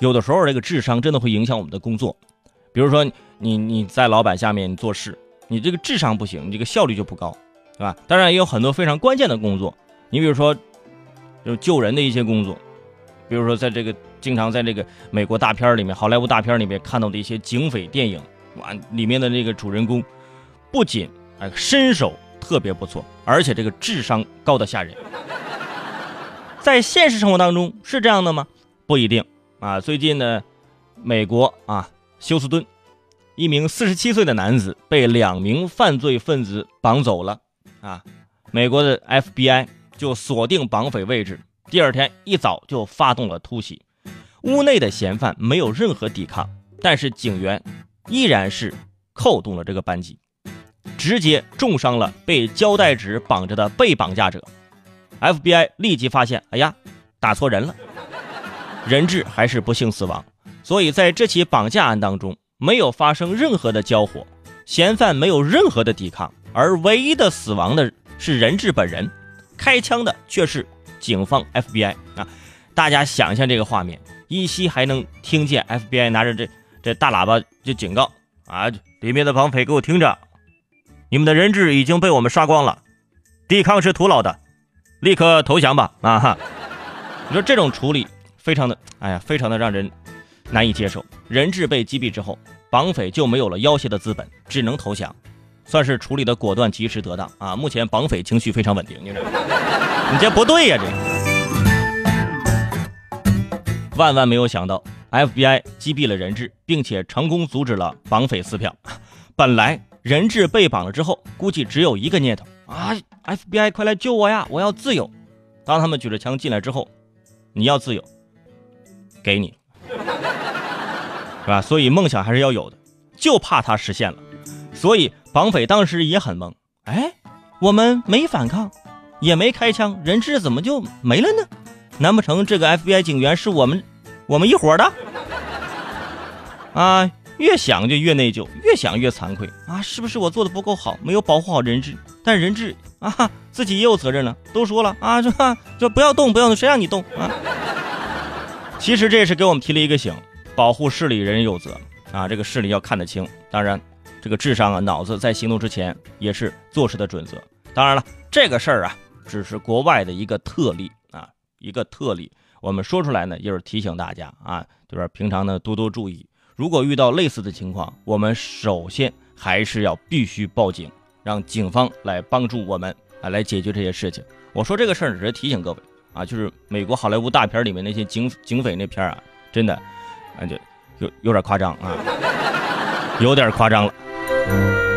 有的时候这个智商真的会影响我们的工作。比如说你你在老板下面做事，你这个智商不行，你这个效率就不高，对吧？当然也有很多非常关键的工作，你比如说就救人的一些工作，比如说在这个经常在这个美国大片里面、好莱坞大片里面看到的一些警匪电影，哇，里面的那个主人公不仅哎身手特别不错，而且这个智商高的吓人。在现实生活当中是这样的吗？不一定啊。最近呢，美国啊休斯敦，一名四十七岁的男子被两名犯罪分子绑走了啊。美国的 FBI 就锁定绑匪位置，第二天一早就发动了突袭。屋内的嫌犯没有任何抵抗，但是警员依然是扣动了这个扳机，直接重伤了被胶带纸绑着的被绑架者。FBI 立即发现，哎呀，打错人了，人质还是不幸死亡。所以在这起绑架案当中，没有发生任何的交火，嫌犯没有任何的抵抗，而唯一的死亡的是人质本人，开枪的却是警方 FBI 啊！大家想象这个画面，依稀还能听见 FBI 拿着这这大喇叭就警告啊，里面的绑匪给我听着，你们的人质已经被我们杀光了，抵抗是徒劳的。立刻投降吧！啊哈，你说这种处理非常的，哎呀，非常的让人难以接受。人质被击毙之后，绑匪就没有了要挟的资本，只能投降，算是处理的果断、及时、得当啊！目前绑匪情绪非常稳定，你这，你这不对呀！这万万没有想到，FBI 击毙了人质，并且成功阻止了绑匪撕票。本来人质被绑了之后，估计只有一个念头。啊！FBI，快来救我呀！我要自由。当他们举着枪进来之后，你要自由，给你，是吧？所以梦想还是要有的，就怕它实现了。所以绑匪当时也很懵。哎，我们没反抗，也没开枪，人质怎么就没了呢？难不成这个 FBI 警员是我们我们一伙的？啊！越想就越内疚，越想越惭愧啊！是不是我做的不够好，没有保护好人质？但人质啊，自己也有责任了。都说了啊，这这不要动，不要动，谁让你动啊？其实这也是给我们提了一个醒：保护视力人人有责啊，这个视力要看得清。当然，这个智商啊，脑子在行动之前也是做事的准则。当然了，这个事儿啊，只是国外的一个特例啊，一个特例。我们说出来呢，就是提醒大家啊，就是平常呢多多注意。如果遇到类似的情况，我们首先还是要必须报警，让警方来帮助我们啊，来解决这些事情。我说这个事儿只是提醒各位啊，就是美国好莱坞大片里面那些警警匪那片啊，真的，啊就有有点夸张啊，有点夸张了。